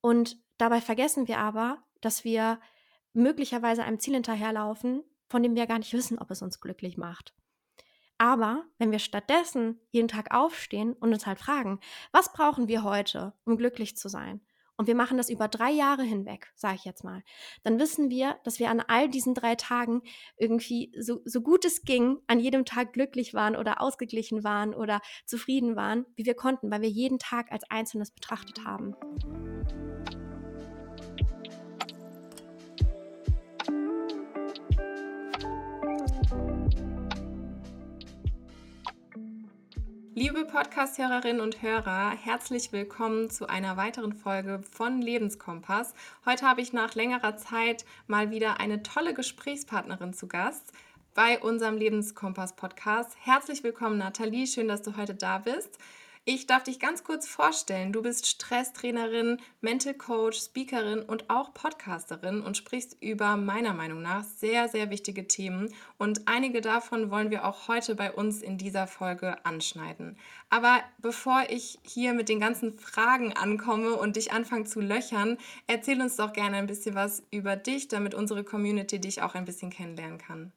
Und dabei vergessen wir aber, dass wir möglicherweise einem Ziel hinterherlaufen, von dem wir gar nicht wissen, ob es uns glücklich macht. Aber wenn wir stattdessen jeden Tag aufstehen und uns halt fragen, was brauchen wir heute, um glücklich zu sein? Und wir machen das über drei Jahre hinweg, sage ich jetzt mal, dann wissen wir, dass wir an all diesen drei Tagen irgendwie so, so gut es ging, an jedem Tag glücklich waren oder ausgeglichen waren oder zufrieden waren, wie wir konnten, weil wir jeden Tag als Einzelnes betrachtet haben. Liebe Podcast-Hörerinnen und Hörer, herzlich willkommen zu einer weiteren Folge von Lebenskompass. Heute habe ich nach längerer Zeit mal wieder eine tolle Gesprächspartnerin zu Gast bei unserem Lebenskompass-Podcast. Herzlich willkommen, Nathalie. Schön, dass du heute da bist. Ich darf dich ganz kurz vorstellen. Du bist Stresstrainerin, Mental Coach, Speakerin und auch Podcasterin und sprichst über meiner Meinung nach sehr, sehr wichtige Themen. Und einige davon wollen wir auch heute bei uns in dieser Folge anschneiden. Aber bevor ich hier mit den ganzen Fragen ankomme und dich anfange zu löchern, erzähl uns doch gerne ein bisschen was über dich, damit unsere Community dich auch ein bisschen kennenlernen kann.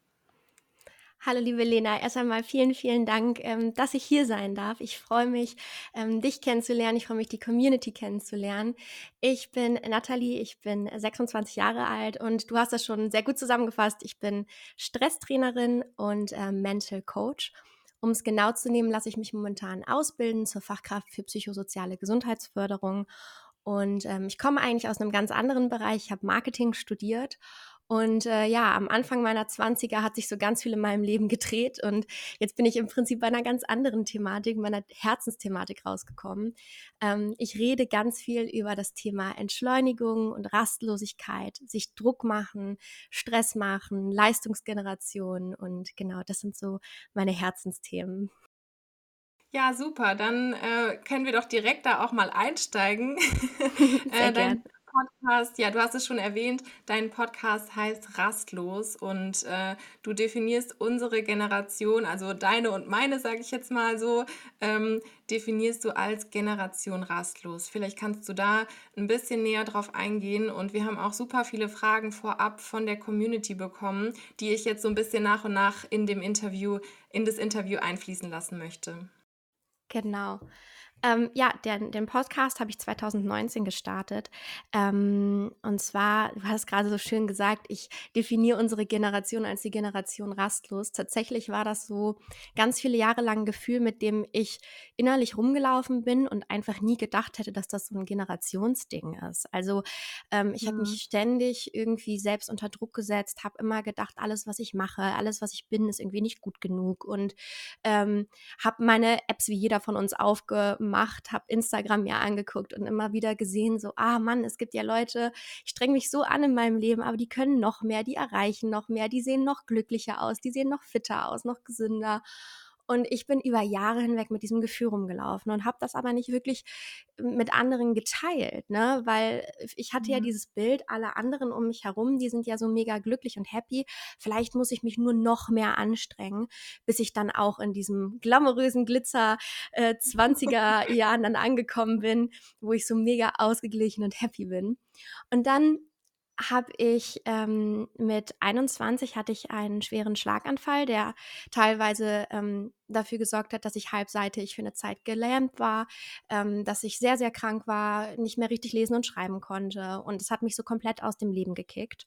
Hallo liebe Lena, erst einmal vielen, vielen Dank, ähm, dass ich hier sein darf. Ich freue mich, ähm, dich kennenzulernen. Ich freue mich, die Community kennenzulernen. Ich bin Nathalie, ich bin 26 Jahre alt und du hast das schon sehr gut zusammengefasst. Ich bin Stresstrainerin und äh, Mental Coach. Um es genau zu nehmen, lasse ich mich momentan ausbilden zur Fachkraft für psychosoziale Gesundheitsförderung. Und ähm, ich komme eigentlich aus einem ganz anderen Bereich. Ich habe Marketing studiert und äh, ja, am Anfang meiner 20er hat sich so ganz viel in meinem Leben gedreht und jetzt bin ich im Prinzip bei einer ganz anderen Thematik, meiner Herzensthematik rausgekommen. Ähm, ich rede ganz viel über das Thema Entschleunigung und Rastlosigkeit, sich Druck machen, Stress machen, Leistungsgeneration und genau, das sind so meine Herzensthemen. Ja, super. Dann äh, können wir doch direkt da auch mal einsteigen. Sehr äh, gern. Podcast, ja, du hast es schon erwähnt, dein Podcast heißt Rastlos und äh, du definierst unsere Generation, also deine und meine, sage ich jetzt mal so, ähm, definierst du als Generation Rastlos. Vielleicht kannst du da ein bisschen näher drauf eingehen und wir haben auch super viele Fragen vorab von der Community bekommen, die ich jetzt so ein bisschen nach und nach in dem Interview, in das Interview einfließen lassen möchte. Genau. Ähm, ja, den, den Podcast habe ich 2019 gestartet. Ähm, und zwar, du hast gerade so schön gesagt, ich definiere unsere Generation als die Generation rastlos. Tatsächlich war das so ganz viele Jahre lang ein Gefühl, mit dem ich innerlich rumgelaufen bin und einfach nie gedacht hätte, dass das so ein Generationsding ist. Also ähm, ich mhm. habe mich ständig irgendwie selbst unter Druck gesetzt, habe immer gedacht, alles, was ich mache, alles, was ich bin, ist irgendwie nicht gut genug und ähm, habe meine Apps wie jeder von uns aufgemacht gemacht, habe Instagram mir angeguckt und immer wieder gesehen, so, ah Mann, es gibt ja Leute, ich streng mich so an in meinem Leben, aber die können noch mehr, die erreichen noch mehr, die sehen noch glücklicher aus, die sehen noch fitter aus, noch gesünder. Und ich bin über Jahre hinweg mit diesem Gefühl rumgelaufen und habe das aber nicht wirklich mit anderen geteilt, ne? Weil ich hatte mhm. ja dieses Bild, alle anderen um mich herum, die sind ja so mega glücklich und happy. Vielleicht muss ich mich nur noch mehr anstrengen, bis ich dann auch in diesem glamourösen Glitzer äh, 20er Jahren dann angekommen bin, wo ich so mega ausgeglichen und happy bin. Und dann habe ich ähm, mit 21 hatte ich einen schweren Schlaganfall, der teilweise ähm, dafür gesorgt hat, dass ich halbseitig für eine Zeit gelähmt war, ähm, dass ich sehr, sehr krank war, nicht mehr richtig lesen und schreiben konnte. Und es hat mich so komplett aus dem Leben gekickt.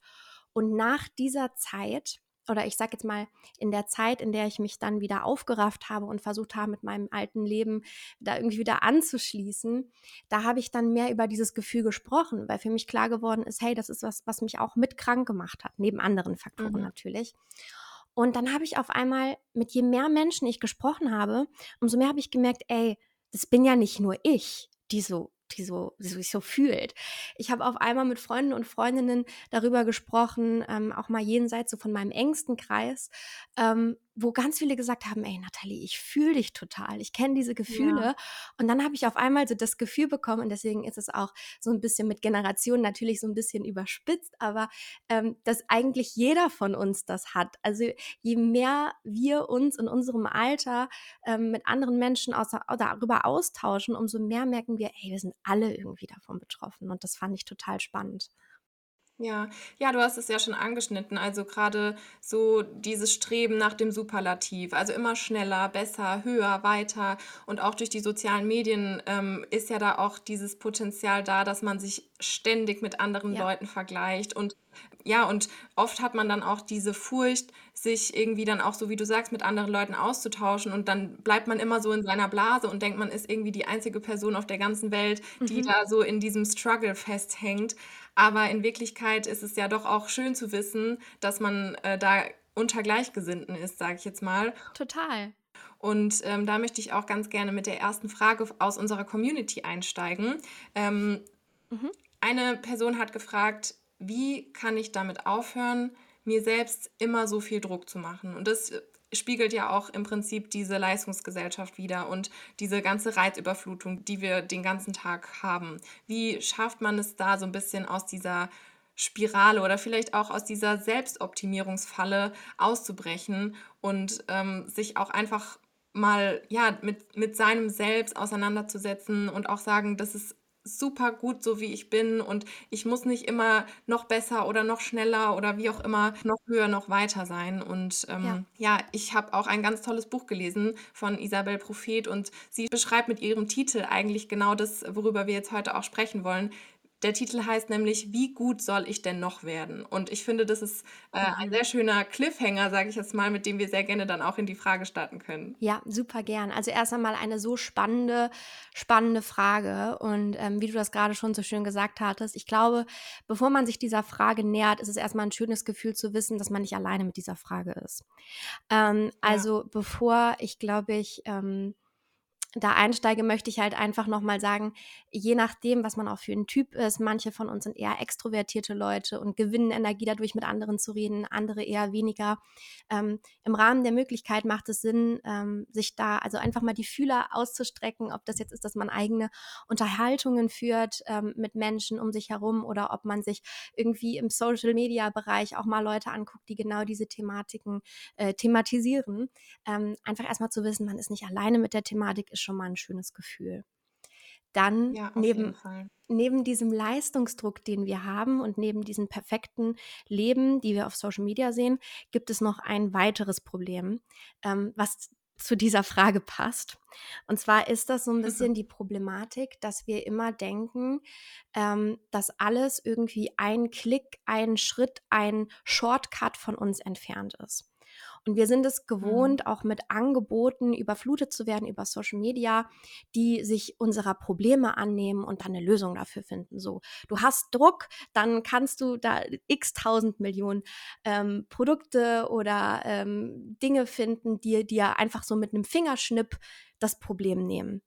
Und nach dieser Zeit oder ich sage jetzt mal, in der Zeit, in der ich mich dann wieder aufgerafft habe und versucht habe, mit meinem alten Leben da irgendwie wieder anzuschließen, da habe ich dann mehr über dieses Gefühl gesprochen, weil für mich klar geworden ist, hey, das ist was, was mich auch mit krank gemacht hat, neben anderen Faktoren mhm. natürlich. Und dann habe ich auf einmal, mit je mehr Menschen ich gesprochen habe, umso mehr habe ich gemerkt, ey, das bin ja nicht nur ich, die so die so, die sich so fühlt. Ich habe auf einmal mit Freunden und Freundinnen darüber gesprochen, ähm, auch mal jenseits so von meinem engsten Kreis, ähm, wo ganz viele gesagt haben, ey Nathalie, ich fühle dich total, ich kenne diese Gefühle. Ja. Und dann habe ich auf einmal so das Gefühl bekommen, und deswegen ist es auch so ein bisschen mit Generationen natürlich so ein bisschen überspitzt, aber ähm, dass eigentlich jeder von uns das hat. Also je mehr wir uns in unserem Alter ähm, mit anderen Menschen außer, darüber austauschen, umso mehr merken wir, ey, wir sind alle irgendwie davon betroffen. Und das fand ich total spannend. Ja, ja, du hast es ja schon angeschnitten. Also gerade so dieses Streben nach dem Superlativ, also immer schneller, besser, höher, weiter. Und auch durch die sozialen Medien ähm, ist ja da auch dieses Potenzial da, dass man sich ständig mit anderen Ja. Leuten vergleicht. Und ja, und oft hat man dann auch diese Furcht, sich irgendwie dann auch so, wie du sagst, mit anderen Leuten auszutauschen. Und dann bleibt man immer so in seiner Blase und denkt, man ist irgendwie die einzige Person auf der ganzen Welt, die Mhm. da so in diesem Struggle festhängt. Aber in Wirklichkeit ist es ja doch auch schön zu wissen, dass man äh, da unter Gleichgesinnten ist, sage ich jetzt mal. Total. Und ähm, da möchte ich auch ganz gerne mit der ersten Frage aus unserer Community einsteigen. Ähm, mhm. Eine Person hat gefragt, wie kann ich damit aufhören, mir selbst immer so viel Druck zu machen? Und das spiegelt ja auch im Prinzip diese Leistungsgesellschaft wider und diese ganze Reizüberflutung, die wir den ganzen Tag haben. Wie schafft man es da so ein bisschen aus dieser Spirale oder vielleicht auch aus dieser Selbstoptimierungsfalle auszubrechen und ähm, sich auch einfach mal ja mit, mit seinem Selbst auseinanderzusetzen und auch sagen, dass es super gut, so wie ich bin und ich muss nicht immer noch besser oder noch schneller oder wie auch immer noch höher, noch weiter sein. Und ähm, ja. ja, ich habe auch ein ganz tolles Buch gelesen von Isabel Prophet und sie beschreibt mit ihrem Titel eigentlich genau das, worüber wir jetzt heute auch sprechen wollen. Der Titel heißt nämlich Wie gut soll ich denn noch werden? Und ich finde, das ist äh, ein mhm. sehr schöner Cliffhanger, sage ich jetzt mal, mit dem wir sehr gerne dann auch in die Frage starten können. Ja, super gern. Also erst einmal eine so spannende, spannende Frage. Und ähm, wie du das gerade schon so schön gesagt hattest, ich glaube, bevor man sich dieser Frage nähert, ist es erstmal ein schönes Gefühl zu wissen, dass man nicht alleine mit dieser Frage ist. Ähm, also ja. bevor ich, glaube ich, ähm, da einsteige, möchte ich halt einfach nochmal sagen, je nachdem, was man auch für ein Typ ist, manche von uns sind eher extrovertierte Leute und gewinnen Energie dadurch, mit anderen zu reden, andere eher weniger. Ähm, Im Rahmen der Möglichkeit macht es Sinn, ähm, sich da also einfach mal die Fühler auszustrecken, ob das jetzt ist, dass man eigene Unterhaltungen führt ähm, mit Menschen um sich herum oder ob man sich irgendwie im Social-Media-Bereich auch mal Leute anguckt, die genau diese Thematiken äh, thematisieren. Ähm, einfach erstmal zu wissen, man ist nicht alleine mit der Thematik, ist schon mal ein schönes Gefühl. Dann ja, neben, neben diesem Leistungsdruck, den wir haben und neben diesem perfekten Leben, die wir auf Social Media sehen, gibt es noch ein weiteres Problem, ähm, was zu dieser Frage passt. Und zwar ist das so ein bisschen die Problematik, dass wir immer denken, ähm, dass alles irgendwie ein Klick, ein Schritt, ein Shortcut von uns entfernt ist. Und wir sind es mhm. gewohnt, mhm. auch mit Angeboten überflutet zu werden über Social Media, die sich unserer Probleme annehmen und dann eine Lösung dafür finden. So, du hast Druck, dann kannst du da x tausend Millionen ähm, Produkte oder ähm, Dinge finden, die dir einfach so mit einem Fingerschnipp das Problem nehmen.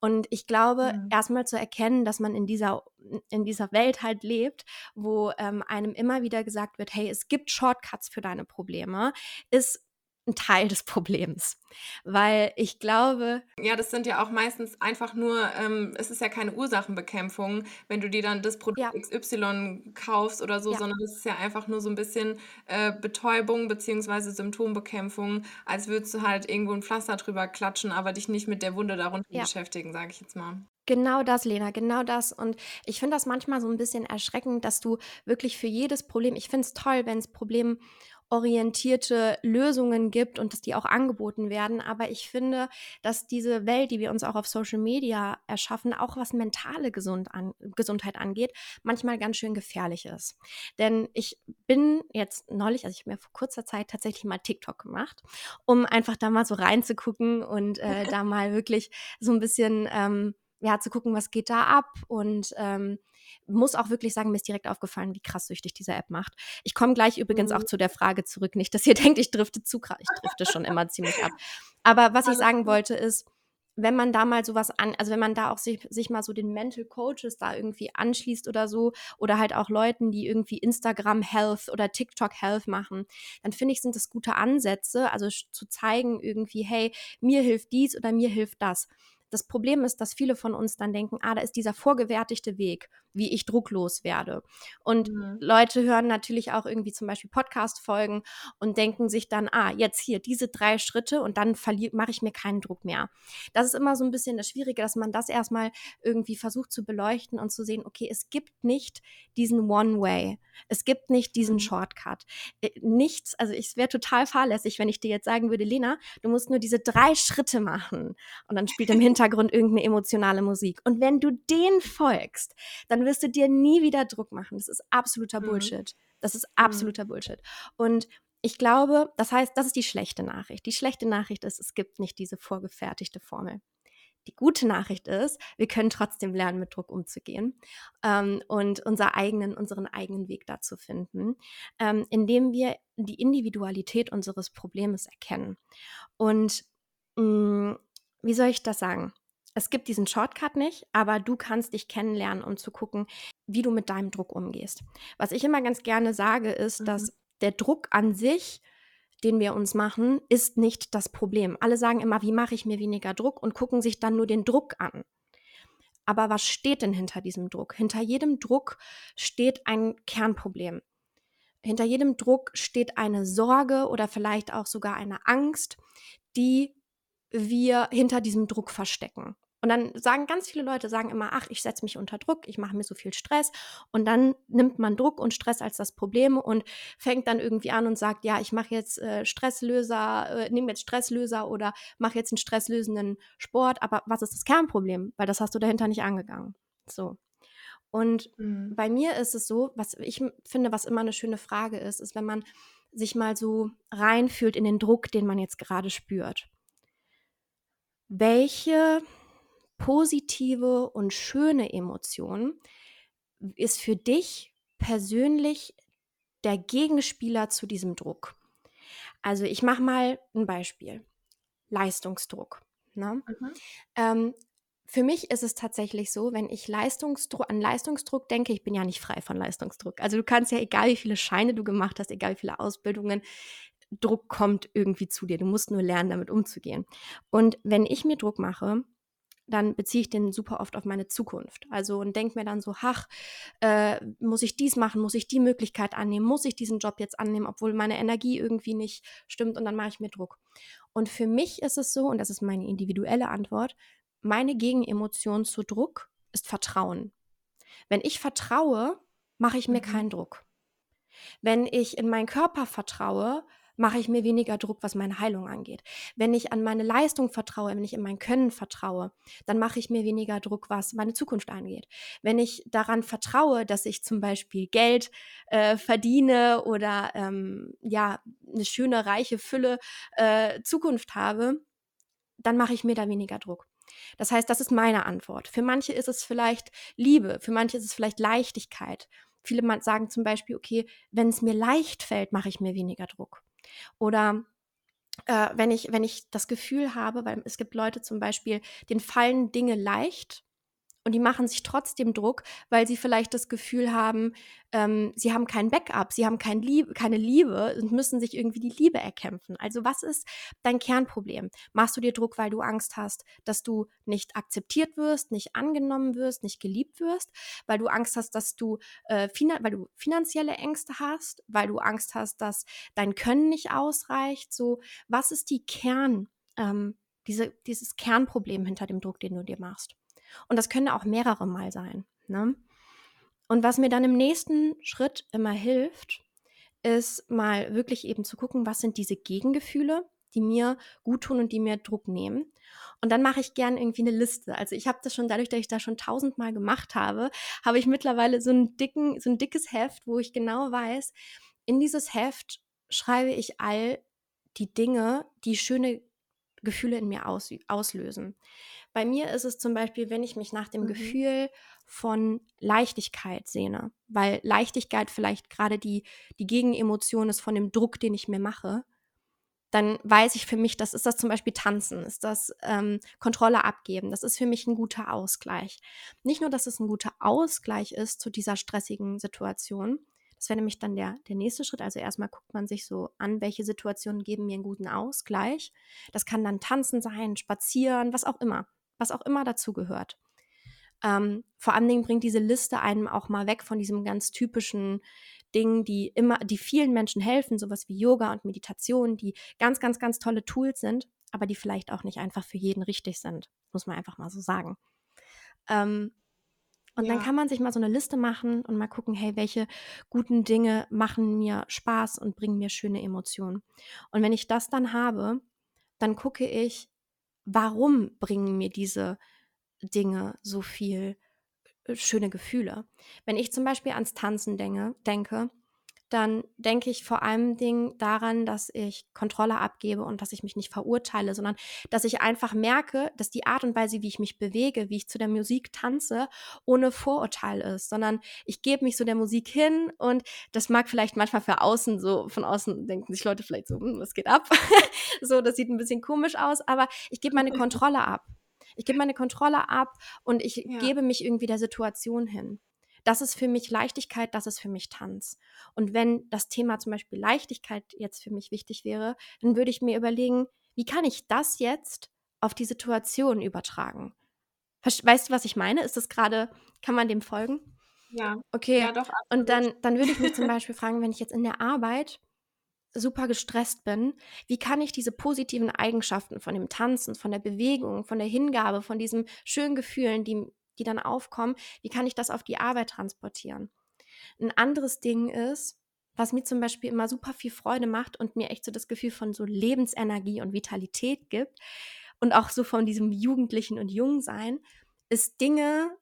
Und ich glaube, mhm. erstmal zu erkennen, dass man in dieser, in dieser Welt halt lebt, wo ähm, einem immer wieder gesagt wird, hey, es gibt Shortcuts für deine Probleme, ist ein Teil des Problems. Weil ich glaube. Ja, das sind ja auch meistens einfach nur, ähm, es ist ja keine Ursachenbekämpfung, wenn du dir dann das Produkt ja. XY kaufst oder so, ja. sondern es ist ja einfach nur so ein bisschen äh, Betäubung bzw. Symptombekämpfung, als würdest du halt irgendwo ein Pflaster drüber klatschen, aber dich nicht mit der Wunde darunter ja. beschäftigen, sage ich jetzt mal. Genau das, Lena, genau das. Und ich finde das manchmal so ein bisschen erschreckend, dass du wirklich für jedes Problem, ich finde es toll, wenn es Problem orientierte Lösungen gibt und dass die auch angeboten werden. Aber ich finde, dass diese Welt, die wir uns auch auf Social Media erschaffen, auch was mentale Gesund an, Gesundheit angeht, manchmal ganz schön gefährlich ist. Denn ich bin jetzt neulich, also ich habe mir vor kurzer Zeit tatsächlich mal TikTok gemacht, um einfach da mal so reinzugucken und äh, da mal wirklich so ein bisschen ähm, ja, zu gucken, was geht da ab und ähm, muss auch wirklich sagen, mir ist direkt aufgefallen, wie krass süchtig diese App macht. Ich komme gleich übrigens mhm. auch zu der Frage zurück, nicht, dass ihr denkt, ich drifte zu krass. Ich drifte schon immer ziemlich ab. Aber was ich sagen wollte ist, wenn man da mal sowas an, also wenn man da auch sich, sich mal so den Mental Coaches da irgendwie anschließt oder so, oder halt auch Leuten, die irgendwie Instagram Health oder TikTok Health machen, dann finde ich, sind das gute Ansätze, also zu zeigen irgendwie, hey, mir hilft dies oder mir hilft das. Das Problem ist, dass viele von uns dann denken, ah, da ist dieser vorgewertigte Weg, wie ich drucklos werde. Und mhm. Leute hören natürlich auch irgendwie zum Beispiel Podcast-Folgen und denken sich dann, ah, jetzt hier diese drei Schritte und dann mache ich mir keinen Druck mehr. Das ist immer so ein bisschen das Schwierige, dass man das erstmal irgendwie versucht zu beleuchten und zu sehen, okay, es gibt nicht diesen One-Way. Es gibt nicht diesen mhm. Shortcut. Äh, nichts, also es wäre total fahrlässig, wenn ich dir jetzt sagen würde, Lena, du musst nur diese drei Schritte machen. Und dann spielt im Hintergrund Hintergrund irgendeine emotionale Musik. Und wenn du den folgst, dann wirst du dir nie wieder Druck machen. Das ist absoluter mhm. Bullshit. Das ist mhm. absoluter mhm. Bullshit. Und ich glaube, das heißt, das ist die schlechte Nachricht. Die schlechte Nachricht ist, es gibt nicht diese vorgefertigte Formel. Die gute Nachricht ist, wir können trotzdem lernen, mit Druck umzugehen ähm, und unser eigenen, unseren eigenen Weg dazu finden, ähm, indem wir die Individualität unseres Problems erkennen. Und mh, mm, wie soll ich das sagen? Es gibt diesen Shortcut nicht, aber du kannst dich kennenlernen, um zu gucken, wie du mit deinem Druck umgehst. Was ich immer ganz gerne sage, ist, mhm. dass der Druck an sich, den wir uns machen, ist nicht das Problem. Alle sagen immer, wie mache ich mir weniger Druck und gucken sich dann nur den Druck an. Aber was steht denn hinter diesem Druck? Hinter jedem Druck steht ein Kernproblem. Hinter jedem Druck steht eine Sorge oder vielleicht auch sogar eine Angst, die wir hinter diesem Druck verstecken. Und dann sagen ganz viele Leute, sagen immer, ach, ich setze mich unter Druck, ich mache mir so viel Stress. Und dann nimmt man Druck und Stress als das Problem und fängt dann irgendwie an und sagt, ja, ich mache jetzt äh, Stresslöser, äh, nehme jetzt Stresslöser oder mache jetzt einen stresslösenden Sport. Aber was ist das Kernproblem? Weil das hast du dahinter nicht angegangen. So. Und mhm. bei mir ist es so, was ich finde, was immer eine schöne Frage ist, ist, wenn man sich mal so reinfühlt in den Druck, den man jetzt gerade spürt welche positive und schöne Emotion ist für dich persönlich der Gegenspieler zu diesem Druck? Also ich mache mal ein Beispiel. Leistungsdruck. Ne? Mhm. Ähm, für mich ist es tatsächlich so, wenn ich Leistungsdruck, an Leistungsdruck denke, ich bin ja nicht frei von Leistungsdruck. Also du kannst ja, egal wie viele Scheine du gemacht hast, egal wie viele Ausbildungen, Druck kommt irgendwie zu dir. Du musst nur lernen, damit umzugehen. Und wenn ich mir Druck mache, dann beziehe ich den super oft auf meine Zukunft. Also und denke mir dann so, ach, äh, muss ich dies machen, muss ich die Möglichkeit annehmen, muss ich diesen Job jetzt annehmen, obwohl meine Energie irgendwie nicht stimmt und dann mache ich mir Druck. Und für mich ist es so, und das ist meine individuelle Antwort, meine Gegenemotion zu Druck ist Vertrauen. Wenn ich vertraue, mache ich mir mhm. keinen Druck. Wenn ich in meinen Körper vertraue, mache ich mir weniger Druck, was meine Heilung angeht. Wenn ich an meine Leistung vertraue, wenn ich in mein Können vertraue, dann mache ich mir weniger Druck, was meine Zukunft angeht. Wenn ich daran vertraue, dass ich zum Beispiel Geld äh, verdiene oder ähm, ja eine schöne reiche Fülle äh, Zukunft habe, dann mache ich mir da weniger Druck. Das heißt, das ist meine Antwort. Für manche ist es vielleicht Liebe, für manche ist es vielleicht Leichtigkeit. Viele sagen zum Beispiel, okay, wenn es mir leicht fällt, mache ich mir weniger Druck. Oder äh, wenn, ich, wenn ich das Gefühl habe, weil es gibt Leute zum Beispiel, denen fallen Dinge leicht und die machen sich trotzdem Druck, weil sie vielleicht das Gefühl haben, ähm, sie haben kein Backup, sie haben kein Liebe, keine Liebe und müssen sich irgendwie die Liebe erkämpfen. Also was ist dein Kernproblem? Machst du dir Druck, weil du Angst hast, dass du nicht akzeptiert wirst, nicht angenommen wirst, nicht geliebt wirst, weil du Angst hast, dass du, äh, weil du finanzielle Ängste hast, weil du Angst hast, dass dein Können nicht ausreicht? So, was ist die Kern, ähm, diese, dieses Kernproblem hinter dem Druck, den du dir machst? Und das können auch mehrere Mal sein. Ne? Und was mir dann im nächsten Schritt immer hilft, ist mal wirklich eben zu gucken, was sind diese Gegengefühle, die mir gut tun und die mir Druck nehmen. Und dann mache ich gern irgendwie eine Liste. Also ich habe das schon dadurch, dass ich das schon tausendmal gemacht habe, habe ich mittlerweile so, einen dicken, so ein dickes Heft, wo ich genau weiß, in dieses Heft schreibe ich all die Dinge, die schöne Gefühle in mir aus, auslösen. Bei mir ist es zum Beispiel, wenn ich mich nach dem mhm. Gefühl von Leichtigkeit sehne, weil Leichtigkeit vielleicht gerade die, die Gegenemotion ist von dem Druck, den ich mir mache, dann weiß ich für mich, das ist das zum Beispiel Tanzen, ist das ähm, Kontrolle abgeben. Das ist für mich ein guter Ausgleich. Nicht nur, dass es ein guter Ausgleich ist zu dieser stressigen Situation. Das wäre nämlich dann der, der nächste Schritt. Also erstmal guckt man sich so an, welche Situationen geben mir einen guten Ausgleich. Das kann dann Tanzen sein, Spazieren, was auch immer, was auch immer dazu gehört. Ähm, vor allen Dingen bringt diese Liste einem auch mal weg von diesem ganz typischen Ding, die immer, die vielen Menschen helfen, sowas wie Yoga und Meditation, die ganz, ganz, ganz tolle Tools sind, aber die vielleicht auch nicht einfach für jeden richtig sind, muss man einfach mal so sagen. Ähm, und ja. dann kann man sich mal so eine Liste machen und mal gucken, hey, welche guten Dinge machen mir Spaß und bringen mir schöne Emotionen. Und wenn ich das dann habe, dann gucke ich, warum bringen mir diese Dinge so viel äh, schöne Gefühle. Wenn ich zum Beispiel ans Tanzen denke, denke dann denke ich vor allem Ding daran, dass ich Kontrolle abgebe und dass ich mich nicht verurteile, sondern dass ich einfach merke, dass die Art und Weise, wie ich mich bewege, wie ich zu der Musik tanze, ohne Vorurteil ist, sondern ich gebe mich so der Musik hin und das mag vielleicht manchmal für außen so, von außen denken sich Leute vielleicht so, hm, was geht ab? so, das sieht ein bisschen komisch aus, aber ich gebe meine Kontrolle ab. Ich gebe meine Kontrolle ab und ich ja. gebe mich irgendwie der Situation hin. Das ist für mich Leichtigkeit, das ist für mich Tanz. Und wenn das Thema zum Beispiel Leichtigkeit jetzt für mich wichtig wäre, dann würde ich mir überlegen, wie kann ich das jetzt auf die Situation übertragen? Weißt du, was ich meine? Ist das gerade, kann man dem folgen? Ja. Okay. Ja, doch. Und dann, dann würde ich mich zum Beispiel fragen, wenn ich jetzt in der Arbeit super gestresst bin, wie kann ich diese positiven Eigenschaften von dem Tanzen, von der Bewegung, von der Hingabe, von diesen schönen Gefühlen, die, die dann aufkommen, wie kann ich das auf die Arbeit transportieren? Ein anderes Ding ist, was mir zum Beispiel immer super viel Freude macht und mir echt so das Gefühl von so Lebensenergie und Vitalität gibt und auch so von diesem Jugendlichen und Jungsein, ist Dinge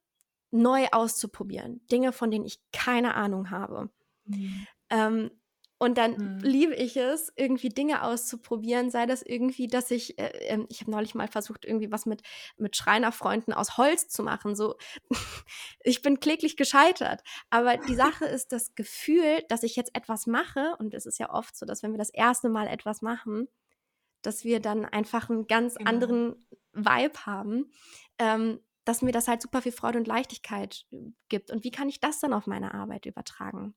neu auszuprobieren. Dinge, von denen ich keine Ahnung habe. Mhm. Ähm, und dann mhm. liebe ich es, irgendwie Dinge auszuprobieren, sei das irgendwie, dass ich, äh, ähm, ich habe neulich mal versucht, irgendwie was mit, mit Schreinerfreunden aus Holz zu machen. So, ich bin kläglich gescheitert. Aber die Sache ist das Gefühl, dass ich jetzt etwas mache, und es ist ja oft so, dass wenn wir das erste Mal etwas machen, dass wir dann einfach einen ganz genau. anderen Vibe haben. Ähm, dass mir das halt super viel Freude und Leichtigkeit äh, gibt. Und wie kann ich das dann auf meine Arbeit übertragen?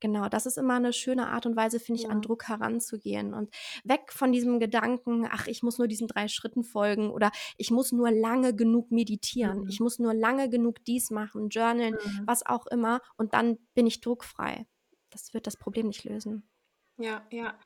Genau, das ist immer eine schöne Art und Weise, finde ich, ja. an Druck heranzugehen und weg von diesem Gedanken, ach, ich muss nur diesen drei Schritten folgen oder ich muss nur lange genug meditieren, mhm. ich muss nur lange genug dies machen, journalen, mhm. was auch immer, und dann bin ich druckfrei. Das wird das Problem nicht lösen. Ja, ja.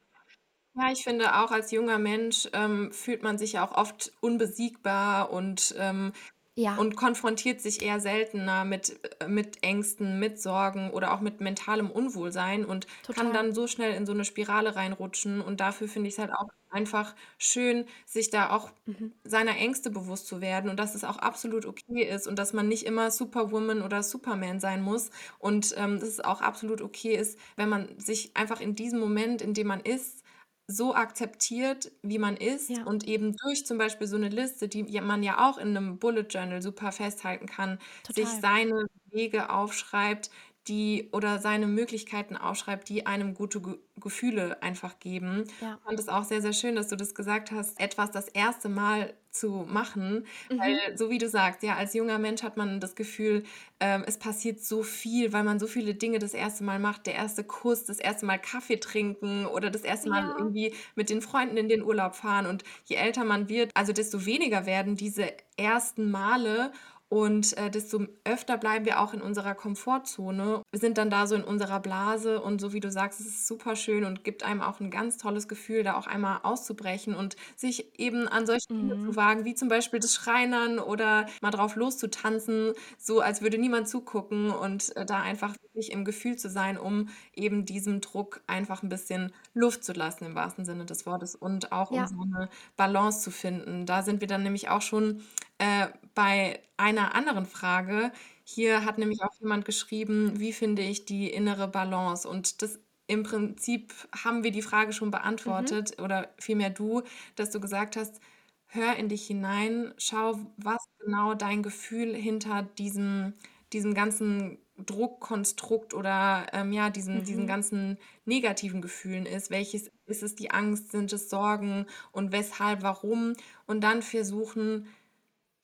Ja, ich finde auch als junger Mensch ähm, fühlt man sich ja auch oft unbesiegbar und ähm, ja. Und konfrontiert sich eher seltener mit, äh, mit Ängsten, mit Sorgen oder auch mit mentalem Unwohlsein und Total. kann dann so schnell in so eine Spirale reinrutschen. Und dafür finde ich es halt auch einfach schön, sich da auch mhm. seiner Ängste bewusst zu werden und dass es auch absolut okay ist und dass man nicht immer Superwoman oder Superman sein muss und ähm, dass es auch absolut okay ist, wenn man sich einfach in diesem Moment, in dem man ist, so akzeptiert, wie man ist Ja. und eben durch zum Beispiel so eine Liste, die man ja auch in einem Bullet Journal super festhalten kann, sich seine Wege aufschreibt, die oder seine Möglichkeiten aufschreibt, die einem gute Ge Gefühle einfach geben. Ja. Ich fand es auch sehr, sehr schön, dass du das gesagt hast, etwas das erste Mal zu machen, mhm. weil so wie du sagst, ja, als junger Mensch hat man das Gefühl, ähm, es passiert so viel, weil man so viele Dinge das erste Mal macht, der erste Kuss, das erste Mal Kaffee trinken oder das erste Mal ja. irgendwie mit den Freunden in den Urlaub fahren und je älter man wird, also desto weniger werden diese ersten Male und äh, desto öfter bleiben wir auch in unserer Komfortzone. Wir sind dann da so in unserer Blase und so wie du sagst, es ist super schön und gibt einem auch ein ganz tolles Gefühl, da auch einmal auszubrechen und sich eben an solche mhm. Dinge zu wagen, wie zum Beispiel das Schreinern oder mal drauf loszutanzen, so als würde niemand zugucken und äh, da einfach wirklich im Gefühl zu sein, um eben diesem Druck einfach ein bisschen Luft zu lassen im wahrsten Sinne des Wortes und auch ja. um so eine Balance zu finden. Da sind wir dann nämlich auch schon äh, bei einer anderen Frage. Hier hat nämlich auch jemand geschrieben, wie finde ich die innere Balance? Und das im Prinzip haben wir die Frage schon mhm. beantwortet oder vielmehr du, dass du gesagt hast, hör in dich hinein, schau, was genau dein Gefühl hinter diesem, diesem ganzen Druckkonstrukt oder ähm, ja, diesen, mhm. diesen ganzen negativen Gefühlen ist. Welches ist es die Angst, sind es Sorgen und weshalb, warum? Und dann versuchen,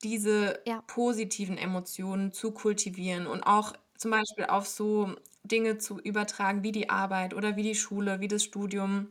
diese ja. positiven Emotionen zu kultivieren und auch zum Beispiel auf so Dinge zu übertragen wie die Arbeit oder wie die Schule, wie das Studium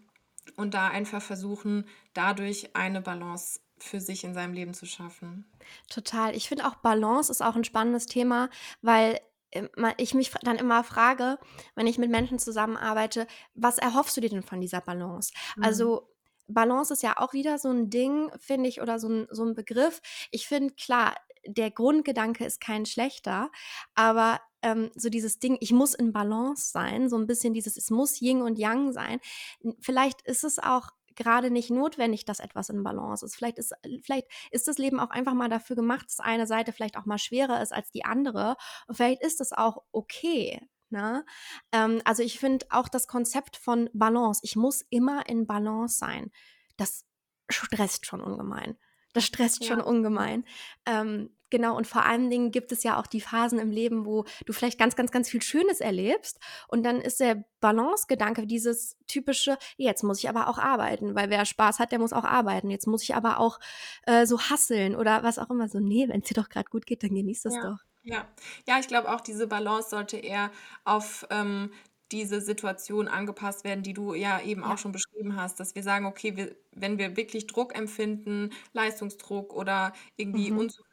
und da einfach versuchen, dadurch eine Balance für sich in seinem Leben zu schaffen. Total. Ich finde auch Balance ist auch ein spannendes Thema, weil ähm, ich mich dann immer frage, wenn ich mit Menschen zusammenarbeite, was erhoffst du dir denn von dieser Balance? Mhm. Also Balance ist ja auch wieder so ein Ding, finde ich, oder so ein, so ein Begriff. Ich finde, klar, der Grundgedanke ist kein schlechter, aber ähm, so dieses Ding, ich muss in Balance sein, so ein bisschen dieses, es muss Yin und Yang sein. Vielleicht ist es auch gerade nicht notwendig, dass etwas in Balance ist. Vielleicht ist, vielleicht ist das Leben auch einfach mal dafür gemacht, dass eine Seite vielleicht auch mal schwerer ist als die andere. Und vielleicht ist das auch okay. Ne? Ähm, also ich finde auch das Konzept von Balance, ich muss immer in Balance sein, das stresst schon ungemein. Das stresst ja. schon ungemein. Ähm, genau, und vor allen Dingen gibt es ja auch die Phasen im Leben, wo du vielleicht ganz, ganz, ganz viel Schönes erlebst. Und dann ist der Balance-Gedanke, dieses typische, jetzt muss ich aber auch arbeiten, weil wer Spaß hat, der muss auch arbeiten. Jetzt muss ich aber auch äh, so hasseln oder was auch immer. So, nee, wenn es dir doch gerade gut geht, dann genießt das ja. doch. Ja, ja, ich glaube auch, diese Balance sollte eher auf ähm, diese Situation angepasst werden, die du ja eben auch schon beschrieben hast, dass wir sagen, okay, wir, wenn wir wirklich Druck empfinden, Leistungsdruck oder irgendwie Mhm. Unzufriedenheit,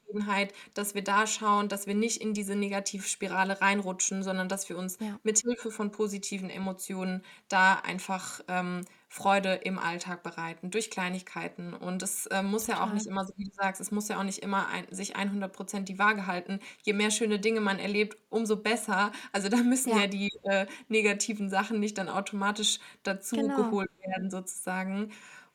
dass wir da schauen, dass wir nicht in diese Negativspirale reinrutschen, sondern dass wir uns Ja. mit Hilfe von positiven Emotionen da einfach ähm, Freude im Alltag bereiten, durch Kleinigkeiten. Und es äh, muss ja auch nicht immer, so wie du sagst, es muss ja auch nicht immer ein, sich 100 Prozent die Waage halten. Je mehr schöne Dinge man erlebt, umso besser. Also da müssen ja, ja die äh, negativen Sachen nicht dann automatisch dazu genau. geholt werden, sozusagen.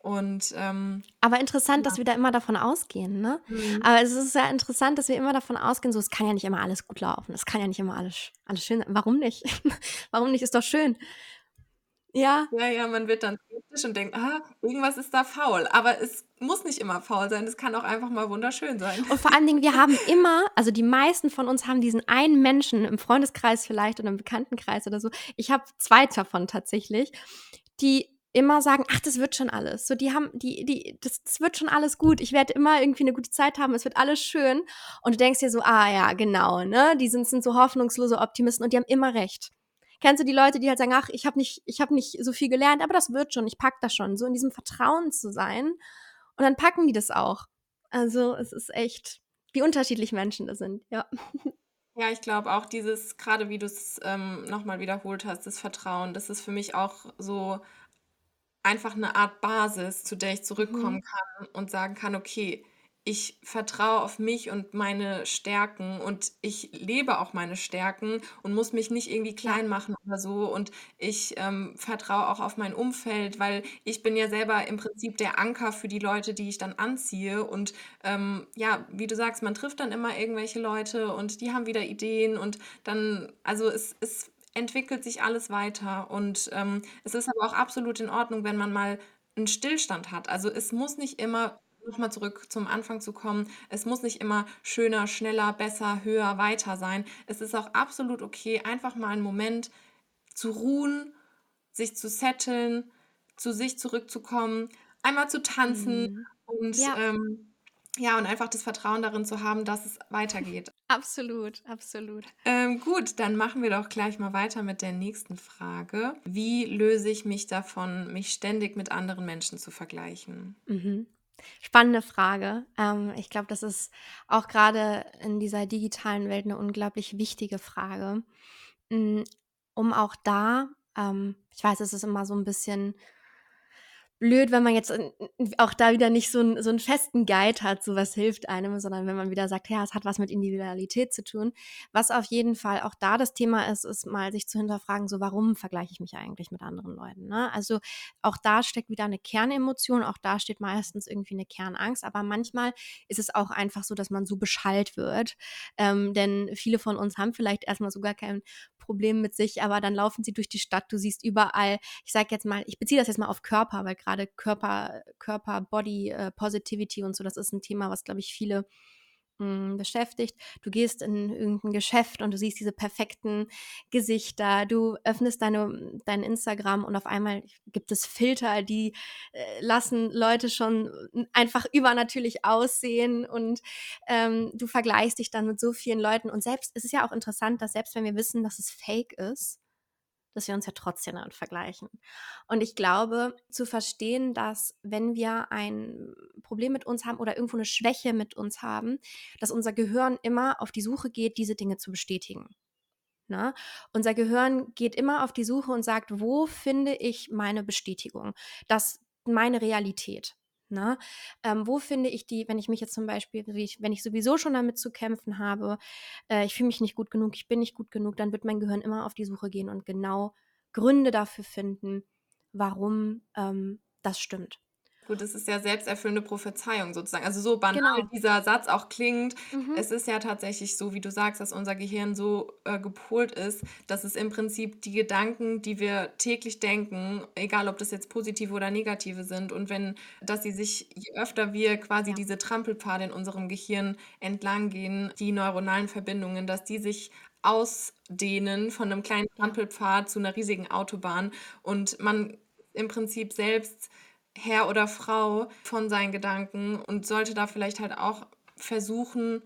Und, ähm, Aber interessant, ja. dass wir da immer davon ausgehen, ne? Mhm. Aber es ist ja interessant, dass wir immer davon ausgehen, so es kann ja nicht immer alles gut laufen, es kann ja nicht immer alles, alles schön sein. Warum nicht? Warum nicht? Ist doch schön. Ja. Ja, ja, man wird dann skeptisch und denkt, ah, irgendwas ist da faul. Aber es muss nicht immer faul sein. Es kann auch einfach mal wunderschön sein. Und vor allen Dingen, wir haben immer, also die meisten von uns haben diesen einen Menschen im Freundeskreis vielleicht oder im Bekanntenkreis oder so. Ich habe zwei davon tatsächlich, die immer sagen, ach, das wird schon alles. So, die haben, die, die, das, das wird schon alles gut. Ich werde immer irgendwie eine gute Zeit haben. Es wird alles schön. Und du denkst dir so, ah ja, genau, ne? Die sind, sind so hoffnungslose Optimisten und die haben immer recht. Kennst du die Leute, die halt sagen, ach, ich habe nicht, ich habe nicht so viel gelernt, aber das wird schon, ich pack das schon. So in diesem Vertrauen zu sein. Und dann packen die das auch. Also es ist echt, wie unterschiedlich Menschen da sind, ja. Ja, ich glaube auch dieses, gerade wie du es ähm, nochmal wiederholt hast, das Vertrauen, das ist für mich auch so einfach eine Art Basis, zu der ich zurückkommen mhm. kann und sagen kann, okay, ich vertraue auf mich und meine Stärken und ich lebe auch meine Stärken und muss mich nicht irgendwie klein machen oder so. Und ich ähm, vertraue auch auf mein Umfeld, weil ich bin ja selber im Prinzip der Anker für die Leute, die ich dann anziehe. Und ähm, ja, wie du sagst, man trifft dann immer irgendwelche Leute und die haben wieder Ideen und dann, also es, es entwickelt sich alles weiter. Und ähm, es ist aber auch absolut in Ordnung, wenn man mal einen Stillstand hat. Also es muss nicht immer nochmal zurück zum Anfang zu kommen, es muss nicht immer schöner, schneller, besser, höher, weiter sein. Es ist auch absolut okay, einfach mal einen Moment zu ruhen, sich zu setteln, zu sich zurückzukommen, einmal zu tanzen mhm. und ja. Ähm, ja, und einfach das Vertrauen darin zu haben, dass es weitergeht. Absolut, absolut. Ähm, gut, dann machen wir doch gleich mal weiter mit der nächsten Frage. Wie löse ich mich davon, mich ständig mit anderen Menschen zu vergleichen? Mhm. Spannende Frage. Ähm, ich glaube, das ist auch gerade in dieser digitalen Welt eine unglaublich wichtige Frage, mm, um auch da, ähm, ich weiß, es ist immer so ein bisschen blöd, wenn man jetzt auch da wieder nicht so, ein, so einen festen Guide hat, so was hilft einem, sondern wenn man wieder sagt, ja, es hat was mit Individualität zu tun. Was auf jeden Fall auch da das Thema ist, ist mal sich zu hinterfragen, so warum vergleiche ich mich eigentlich mit anderen Leuten. Ne? Also auch da steckt wieder eine Kernemotion, auch da steht meistens irgendwie eine Kernangst, aber manchmal ist es auch einfach so, dass man so beschallt wird. Ähm, denn viele von uns haben vielleicht erstmal sogar kein Problem mit sich, aber dann laufen sie durch die Stadt, du siehst überall, ich sage jetzt mal, ich beziehe das jetzt mal auf Körper, weil gerade Körper, Körper, Body, äh, Positivity und so, das ist ein Thema, was, glaube ich, viele hm, beschäftigt. Du gehst in irgendein Geschäft und du siehst diese perfekten Gesichter. Du öffnest deine, dein Instagram und auf einmal gibt es Filter, die äh, lassen Leute schon einfach übernatürlich aussehen und ähm, du vergleichst dich dann mit so vielen Leuten. Und selbst, es ist ja auch interessant, dass selbst wenn wir wissen, dass es fake ist, dass wir uns ja trotzdem damit vergleichen. Und ich glaube, zu verstehen, dass wenn wir ein Problem mit uns haben oder irgendwo eine Schwäche mit uns haben, dass unser Gehirn immer auf die Suche geht, diese Dinge zu bestätigen. Na? Ne? Unser Gehirn geht immer auf die Suche und sagt, wo finde ich meine Bestätigung? Das meine Realität. Ne? Ähm, wo finde ich die, wenn ich mich jetzt zum Beispiel, wenn ich sowieso schon damit zu kämpfen habe, äh, ich fühle mich nicht gut genug, ich bin nicht gut genug, dann wird mein Gehirn immer auf die Suche gehen und genau Gründe dafür finden, warum ähm, das stimmt. Gut, es ist ja selbsterfüllende Prophezeiung sozusagen. Also so banal genau. dieser Satz auch klingt, mhm. es ist ja tatsächlich so, wie du sagst, dass unser Gehirn so äh, gepolt ist, dass es im Prinzip die Gedanken, die wir täglich denken, egal ob das jetzt positive oder negative sind, und wenn, dass sie sich, je öfter wir quasi ja. diese Trampelpfade in unserem Gehirn entlang gehen, die neuronalen Verbindungen, dass die sich ausdehnen von einem kleinen Trampelpfad zu einer riesigen Autobahn und man im Prinzip selbst Herr oder Frau von seinen Gedanken und sollte da vielleicht halt auch versuchen,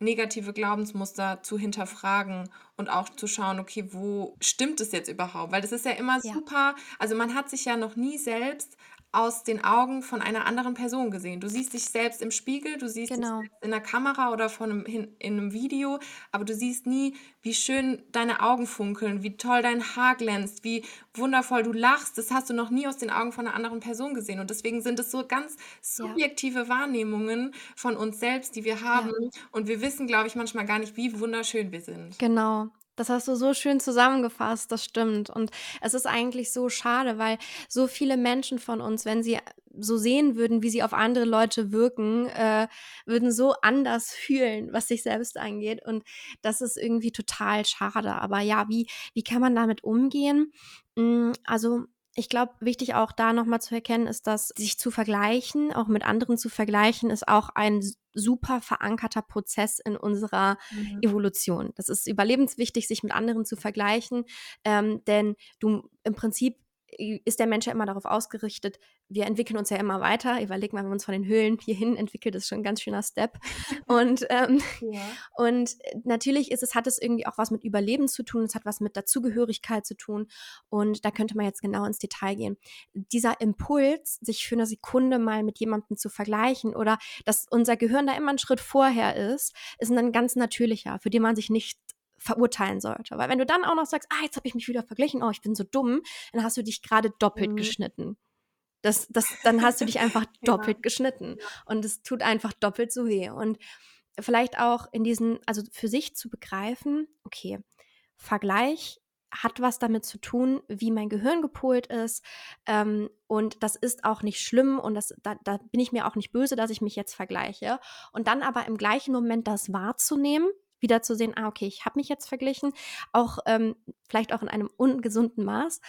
negative Glaubensmuster zu hinterfragen und auch zu schauen, okay, wo stimmt es jetzt überhaupt? Weil das ist ja immer ja. super, also man hat sich ja noch nie selbst aus den Augen von einer anderen Person gesehen. Du siehst dich selbst im Spiegel, du siehst genau. dich in der Kamera oder von einem, in, in einem Video, aber du siehst nie, wie schön deine Augen funkeln, wie toll dein Haar glänzt, wie wundervoll du lachst. Das hast du noch nie aus den Augen von einer anderen Person gesehen. Und deswegen sind es so ganz subjektive ja. Wahrnehmungen von uns selbst, die wir haben. Ja. Und wir wissen, glaube ich, manchmal gar nicht, wie wunderschön wir sind. Genau. Das hast du so schön zusammengefasst, das stimmt. Und es ist eigentlich so schade, weil so viele Menschen von uns, wenn sie so sehen würden, wie sie auf andere Leute wirken, äh, würden so anders fühlen, was sich selbst angeht. Und das ist irgendwie total schade. Aber ja, wie, wie kann man damit umgehen? Mm, also ich glaube, wichtig auch da nochmal zu erkennen ist, dass sich zu vergleichen, auch mit anderen zu vergleichen, ist auch ein super verankerter Prozess in unserer mhm. Evolution. Das ist überlebenswichtig, sich mit anderen zu vergleichen, ähm, denn du im Prinzip ist der Mensch ja immer darauf ausgerichtet, wir entwickeln uns ja immer weiter. Überleg mal, wenn wir uns von den Höhlen hierhin entwickelt, ist schon ein ganz schöner Step. und, ähm, ja. und natürlich ist es, hat es irgendwie auch was mit Überleben zu tun, es hat was mit Dazugehörigkeit zu tun. Und da könnte man jetzt genau ins Detail gehen. Dieser Impuls, sich für eine Sekunde mal mit jemandem zu vergleichen oder dass unser Gehirn da immer einen Schritt vorher ist, ist ein ganz natürlicher, für den man sich nicht verurteilen sollte. Weil wenn du dann auch noch sagst, ah, jetzt habe ich mich wieder verglichen, oh, ich bin so dumm, dann hast du dich gerade doppelt mhm. geschnitten. Das, das, dann hast du dich einfach doppelt ja. geschnitten. Und es tut einfach doppelt so weh. Und vielleicht auch in diesen, also für sich zu begreifen, okay, Vergleich hat was damit zu tun, wie mein Gehirn gepolt ist. Ähm, und das ist auch nicht schlimm und das, da, da bin ich mir auch nicht böse, dass ich mich jetzt vergleiche. Und dann aber im gleichen Moment das wahrzunehmen, wieder zu sehen, ah, okay, ich habe mich jetzt verglichen, auch ähm, vielleicht auch in einem ungesunden Maß.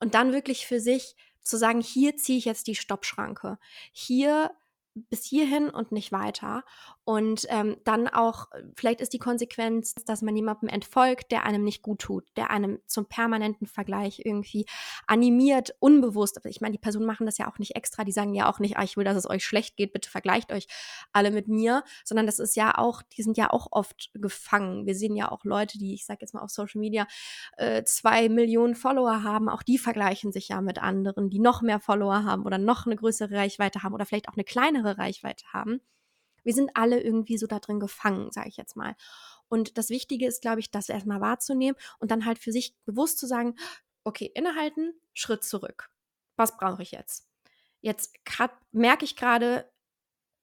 Und dann wirklich für sich zu sagen, hier ziehe ich jetzt die Stoppschranke. Hier bis hierhin und nicht weiter. Und ähm, dann auch, vielleicht ist die Konsequenz, dass man jemandem entfolgt, der einem nicht gut tut, der einem zum permanenten Vergleich irgendwie animiert, unbewusst. Ich meine, die Personen machen das ja auch nicht extra, die sagen ja auch nicht, ah, ich will, dass es euch schlecht geht, bitte vergleicht euch alle mit mir, sondern das ist ja auch, die sind ja auch oft gefangen. Wir sehen ja auch Leute, die, ich sage jetzt mal auf Social Media, äh, zwei Millionen Follower haben, auch die vergleichen sich ja mit anderen, die noch mehr Follower haben oder noch eine größere Reichweite haben oder vielleicht auch eine kleinere Reichweite haben wir sind alle irgendwie so da drin gefangen, sage ich jetzt mal. Und das Wichtige ist, glaube ich, das erstmal wahrzunehmen und dann halt für sich bewusst zu sagen, okay, innehalten, Schritt zurück. Was brauche ich jetzt? Jetzt merke ich gerade,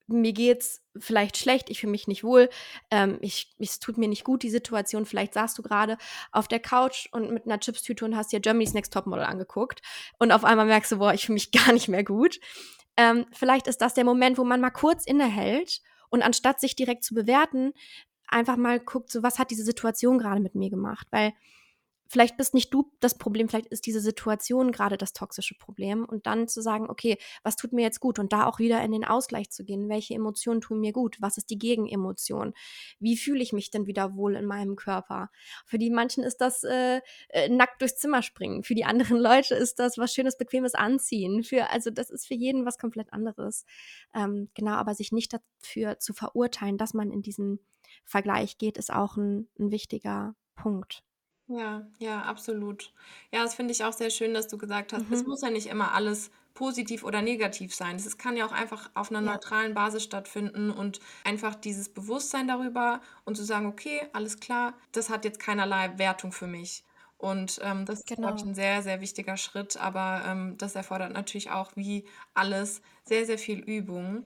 mir geht's vielleicht schlecht, ich fühle mich nicht wohl, ähm, ich, es tut mir nicht gut, die Situation. Vielleicht saßt du gerade auf der Couch und mit einer Chipstüte und hast dir Germany's Next Topmodel angeguckt und auf einmal merkst du, boah, ich fühle mich gar nicht mehr gut. Ähm, vielleicht ist das der Moment, wo man mal kurz innehält und anstatt sich direkt zu bewerten, einfach mal guckt, so was hat diese Situation gerade mit mir gemacht, weil vielleicht bist nicht du das Problem, vielleicht ist diese Situation gerade das toxische Problem. Und dann zu sagen, okay, was tut mir jetzt gut? Und da auch wieder in den Ausgleich zu gehen, welche Emotionen tun mir gut, was ist die Gegenemotion, wie fühle ich mich denn wieder wohl in meinem Körper. Für die manchen ist das äh, äh, nackt durchs Zimmer springen, für die anderen Leute ist das was schönes, bequemes Anziehen, für, also das ist für jeden was komplett anderes. Ähm, genau, aber sich nicht dafür zu verurteilen, dass man in diesen Vergleich geht, ist auch ein, ein wichtiger Punkt. Ja, ja, absolut. Ja, das finde ich auch sehr schön, dass du gesagt hast, es mhm. muss ja nicht immer alles positiv oder negativ sein. Es kann ja auch einfach auf einer Ja. neutralen Basis stattfinden und einfach dieses Bewusstsein darüber und zu sagen, okay, alles klar, das hat jetzt keinerlei Wertung für mich. Und ähm, das ist, glaube ich, genau. ein sehr, sehr wichtiger Schritt, aber ähm, das erfordert natürlich auch wie alles sehr, sehr viel Übung.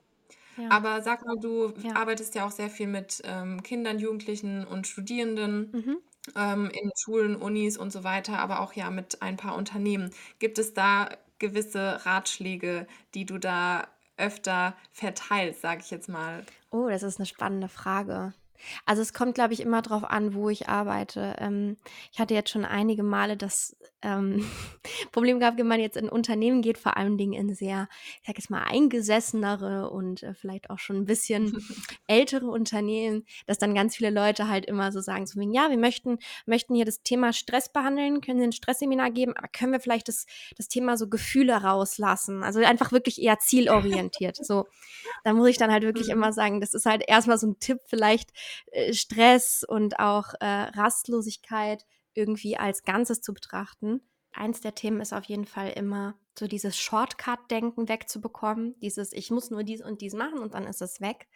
Ja. Aber sag mal, du Ja. arbeitest ja auch sehr viel mit ähm, Kindern, Jugendlichen und Studierenden. Mhm ähm, in Schulen, Unis und so weiter, aber auch ja mit ein paar Unternehmen. Gibt es da gewisse Ratschläge, die du da öfter verteilst, sage ich jetzt mal? Oh, das ist eine spannende Frage. Also es kommt, glaube ich, immer darauf an, wo ich arbeite. Ähm, ich hatte jetzt schon einige Male das ähm, Problem gehabt, wenn man jetzt in Unternehmen geht, vor allen Dingen in sehr, ich sage jetzt mal, eingesessenere und äh, vielleicht auch schon ein bisschen ältere Unternehmen, dass dann ganz viele Leute halt immer so sagen, so wie, ja, wir möchten, möchten hier das Thema Stress behandeln, können ein Stressseminar geben, aber können wir vielleicht das, das Thema so Gefühle rauslassen? Also einfach wirklich eher zielorientiert. So, da muss ich dann halt wirklich mhm. immer sagen, das ist halt erstmal so ein Tipp, vielleicht äh, Stress und auch äh, Rastlosigkeit irgendwie als Ganzes zu betrachten. Eins der Themen ist auf jeden Fall immer so dieses Shortcut-Denken wegzubekommen. Dieses, ich muss nur dies und dies machen und dann ist es weg.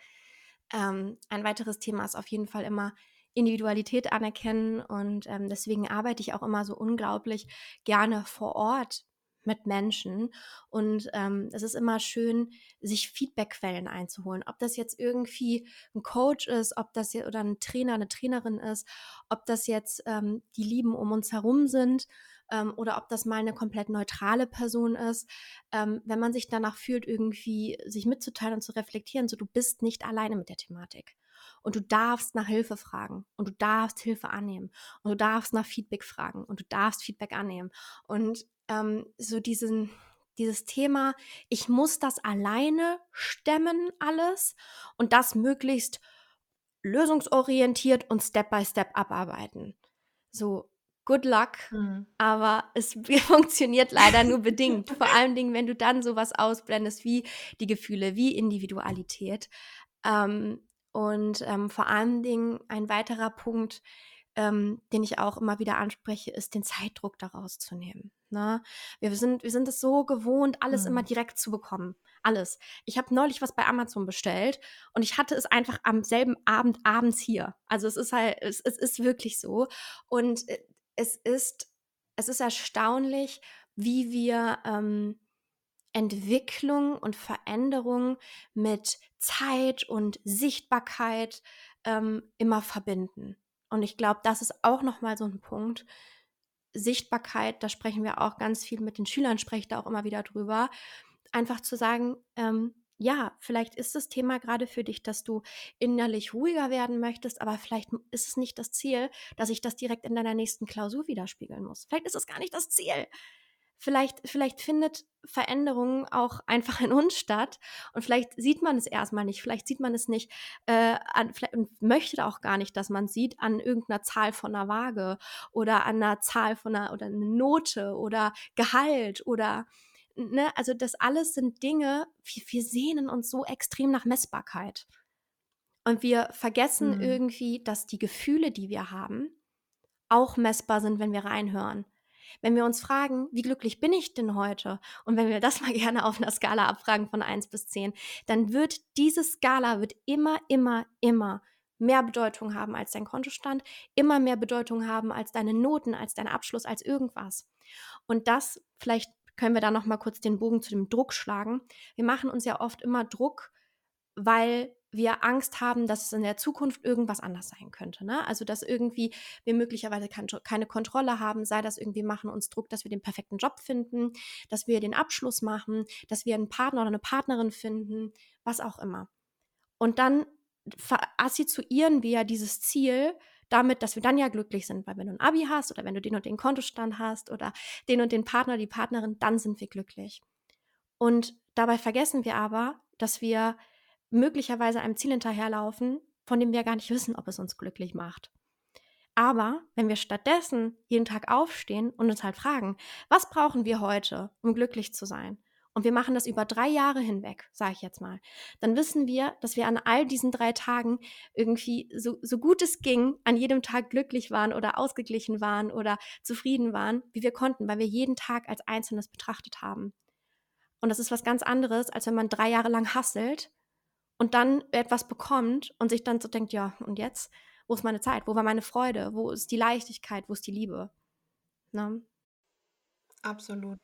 Ähm, ein weiteres Thema ist auf jeden Fall immer Individualität anerkennen und ähm, deswegen arbeite ich auch immer so unglaublich gerne vor Ort mit Menschen. Und ähm, es ist immer schön, sich Feedbackquellen einzuholen. Ob das jetzt irgendwie ein Coach ist, ob das jetzt oder ein Trainer, eine Trainerin ist, ob das jetzt ähm, die Lieben um uns herum sind ähm, oder ob das mal eine komplett neutrale Person ist. Ähm, wenn man sich danach fühlt, irgendwie sich mitzuteilen und zu reflektieren, so du bist nicht alleine mit der Thematik. Und du darfst nach Hilfe fragen und du darfst Hilfe annehmen und du darfst nach Feedback fragen und du darfst Feedback annehmen. Und ähm, so diesen, dieses Thema, ich muss das alleine stemmen alles und das möglichst lösungsorientiert und Step by Step abarbeiten. So, good luck, mhm. aber es funktioniert leider nur bedingt. Vor allen Dingen, wenn du dann sowas ausblendest wie die Gefühle, wie Individualität. Ähm, und ähm, vor allen Dingen ein weiterer Punkt, ähm, den ich auch immer wieder anspreche, ist den Zeitdruck daraus zu nehmen. Ne? Wir sind wir sind es so gewohnt, alles mhm. immer direkt zu bekommen. Alles. Ich habe neulich was bei Amazon bestellt und ich hatte es einfach am selben Abend abends hier. Also es ist halt, es, es ist wirklich so. Und äh, es ist, es ist erstaunlich, wie wir ähm, Entwicklung und Veränderung mit Zeit und Sichtbarkeit ähm, immer verbinden. Und ich glaube, das ist auch nochmal so ein Punkt. Sichtbarkeit, da sprechen wir auch ganz viel mit den Schülern, spreche da auch immer wieder drüber. Einfach zu sagen, ähm, ja, vielleicht ist das Thema gerade für dich, dass du innerlich ruhiger werden möchtest, aber vielleicht ist es nicht das Ziel, dass ich das direkt in deiner nächsten Klausur widerspiegeln muss. Vielleicht ist es gar nicht das Ziel vielleicht, vielleicht findet Veränderung auch einfach in uns statt und vielleicht sieht man es erstmal nicht, vielleicht sieht man es nicht, äh, an, möchte auch gar nicht, dass man sieht an irgendeiner Zahl von einer Waage oder an einer Zahl von einer oder eine Note oder Gehalt oder ne, also das alles sind Dinge, wir, wir sehnen uns so extrem nach Messbarkeit. Und wir vergessen mhm. irgendwie, dass die Gefühle, die wir haben, auch messbar sind, wenn wir reinhören. Wenn wir uns fragen, wie glücklich bin ich denn heute? Und wenn wir das mal gerne auf einer Skala abfragen von 1 bis 10, dann wird diese Skala wird immer, immer, immer mehr Bedeutung haben als dein Kontostand, immer mehr Bedeutung haben als deine Noten, als dein Abschluss, als irgendwas. Und das, vielleicht können wir da noch mal kurz den Bogen zu dem Druck schlagen. Wir machen uns ja oft immer Druck, weil wir Angst haben, dass es in der Zukunft irgendwas anders sein könnte. Ne? Also, dass irgendwie wir möglicherweise keine Kontrolle haben, sei das irgendwie machen uns Druck, dass wir den perfekten Job finden, dass wir den Abschluss machen, dass wir einen Partner oder eine Partnerin finden, was auch immer. Und dann assoziieren wir ja dieses Ziel damit, dass wir dann ja glücklich sind, weil wenn du ein Abi hast oder wenn du den und den Kontostand hast oder den und den Partner, die Partnerin, dann sind wir glücklich. Und dabei vergessen wir aber, dass wir möglicherweise einem Ziel hinterherlaufen, von dem wir gar nicht wissen, ob es uns glücklich macht. Aber wenn wir stattdessen jeden Tag aufstehen und uns halt fragen, was brauchen wir heute, um glücklich zu sein? Und wir machen das über drei Jahre hinweg, sage ich jetzt mal, dann wissen wir, dass wir an all diesen drei Tagen irgendwie so, so gut es ging, an jedem Tag glücklich waren oder ausgeglichen waren oder zufrieden waren, wie wir konnten, weil wir jeden Tag als Einzelnes betrachtet haben. Und das ist was ganz anderes, als wenn man drei Jahre lang hasselt und dann etwas bekommt und sich dann so denkt, ja, und jetzt? Wo ist meine Zeit? Wo war meine Freude? Wo ist die Leichtigkeit? Wo ist die Liebe? Ne? Absolut.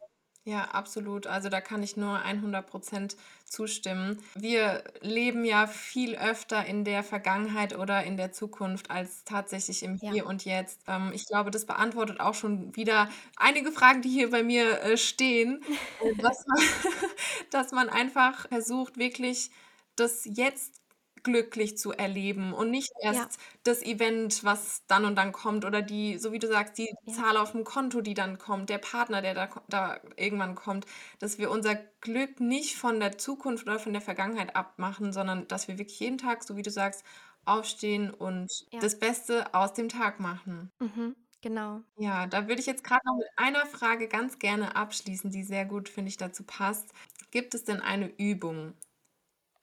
Ja, absolut. Also da kann ich nur 100% zustimmen. Wir leben ja viel öfter in der Vergangenheit oder in der Zukunft als tatsächlich im Ja. Hier und Jetzt. Ähm, ich glaube, das beantwortet auch schon wieder einige Fragen, die hier bei mir äh, stehen, äh, dass man, dass man einfach versucht, wirklich das Jetzt glücklich zu erleben und nicht Ja. erst das Event, was dann und dann kommt oder die, so wie du sagst, die Ja. Zahl auf dem Konto, die dann kommt, der Partner, der da, da irgendwann kommt, dass wir unser Glück nicht von der Zukunft oder von der Vergangenheit abmachen, sondern dass wir wirklich jeden Tag, so wie du sagst, aufstehen und Ja. das Beste aus dem Tag machen. Mhm. Genau. Ja, da würde ich jetzt gerade noch mit einer Frage ganz gerne abschließen, die sehr gut, finde ich, dazu passt. Gibt es denn eine Übung,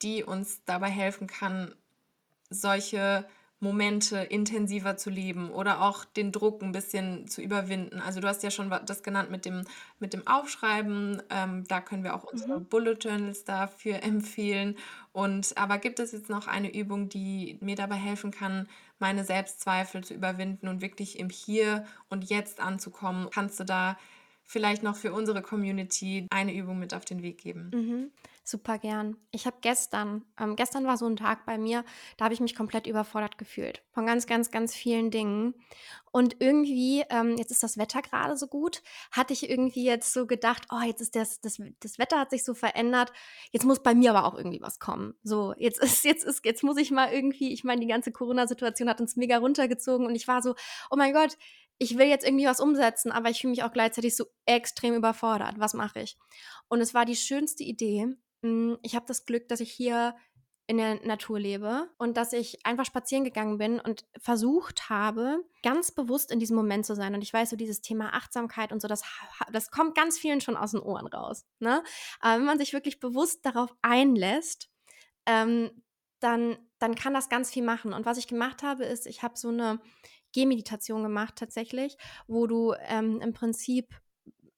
die uns dabei helfen kann, solche Momente intensiver zu leben oder auch den Druck ein bisschen zu überwinden. Also du hast ja schon das genannt mit dem, mit dem Aufschreiben. Ähm, da können wir auch unsere Mhm. Bullet Journals dafür empfehlen. Und aber gibt es jetzt noch eine Übung, die mir dabei helfen kann, meine Selbstzweifel zu überwinden und wirklich im Hier und Jetzt anzukommen? Kannst du da vielleicht noch für unsere Community eine Übung mit auf den Weg geben? Mhm. Super gern. Ich habe gestern, ähm, gestern war so ein Tag bei mir, da habe ich mich komplett überfordert gefühlt von ganz, ganz, ganz vielen Dingen. Und irgendwie, ähm, jetzt ist das Wetter gerade so gut, hatte ich irgendwie jetzt so gedacht, oh, jetzt ist das, das, das Wetter hat sich so verändert, jetzt muss bei mir aber auch irgendwie was kommen. So, jetzt ist, jetzt ist, jetzt muss ich mal irgendwie, ich meine, die ganze Corona-Situation hat uns mega runtergezogen und ich war so, oh mein Gott, ich will jetzt irgendwie was umsetzen, aber ich fühle mich auch gleichzeitig so extrem überfordert. Was mache ich? Und es war die schönste Idee. Mm, Ich habe das Glück, dass ich hier in der Natur lebe und dass ich einfach spazieren gegangen bin und versucht habe, ganz bewusst in diesem Moment zu sein. Und ich weiß, so dieses Thema Achtsamkeit und so, das, das kommt ganz vielen schon aus den Ohren raus. Ne? Aber wenn man sich wirklich bewusst darauf einlässt, ähm, dann, dann kann das ganz viel machen. Und was ich gemacht habe, ist, ich habe so eine Gehmeditation gemacht tatsächlich, wo du ähm, im Prinzip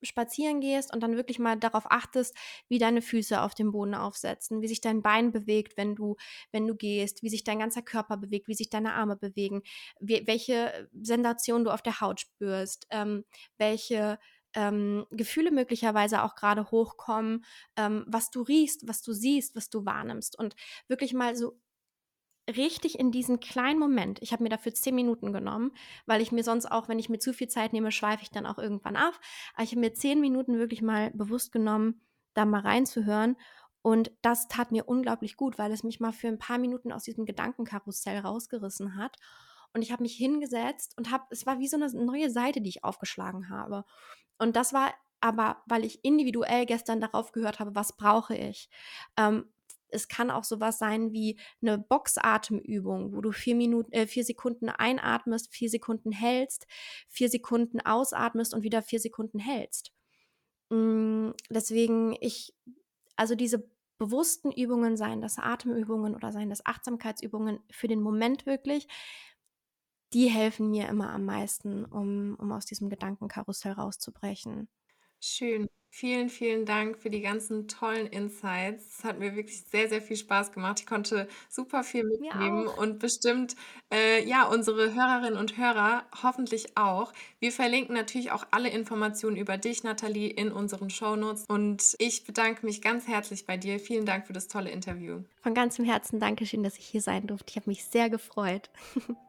spazieren gehst und dann wirklich mal darauf achtest, wie deine Füße auf dem Boden aufsetzen, wie sich dein Bein bewegt, wenn du, wenn du gehst, wie sich dein ganzer Körper bewegt, wie sich deine Arme bewegen, wie, welche Sensation du auf der Haut spürst, ähm, welche ähm, Gefühle möglicherweise auch gerade hochkommen, ähm, was du riechst, was du siehst, was du wahrnimmst. Und wirklich mal so richtig in diesen kleinen Moment. Ich habe mir dafür zehn Minuten genommen, weil ich mir sonst auch, wenn ich mir zu viel Zeit nehme, schweife ich dann auch irgendwann ab. Aber ich habe mir zehn Minuten wirklich mal bewusst genommen, da mal reinzuhören. Und das tat mir unglaublich gut, weil es mich mal für ein paar Minuten aus diesem Gedankenkarussell rausgerissen hat. Und ich habe mich hingesetzt und habe, es war wie so eine neue Seite, die ich aufgeschlagen habe. Und das war aber, weil ich individuell gestern darauf gehört habe, was brauche ich. Ähm, es kann auch sowas sein wie eine Boxatemübung, wo du vier Minuten, äh, vier Sekunden einatmest, vier Sekunden hältst, vier Sekunden ausatmest und wieder vier Sekunden hältst. Mm, deswegen ich, also diese bewussten Übungen, seien das Atemübungen oder seien das Achtsamkeitsübungen für den Moment wirklich, die helfen mir immer am meisten, um, um aus diesem Gedankenkarussell rauszubrechen. Schön. Vielen, vielen Dank für die ganzen tollen Insights. Es hat mir wirklich sehr, sehr viel Spaß gemacht. Ich konnte super viel Mir mitnehmen auch. und bestimmt, äh, ja, unsere Hörerinnen und Hörer hoffentlich auch. Wir verlinken natürlich auch alle Informationen über dich, Nathalie, in unseren Shownotes. Und ich bedanke mich ganz herzlich bei dir. Vielen Dank für das tolle Interview. Von ganzem Herzen Dankeschön, dass ich hier sein durfte. Ich habe mich sehr gefreut.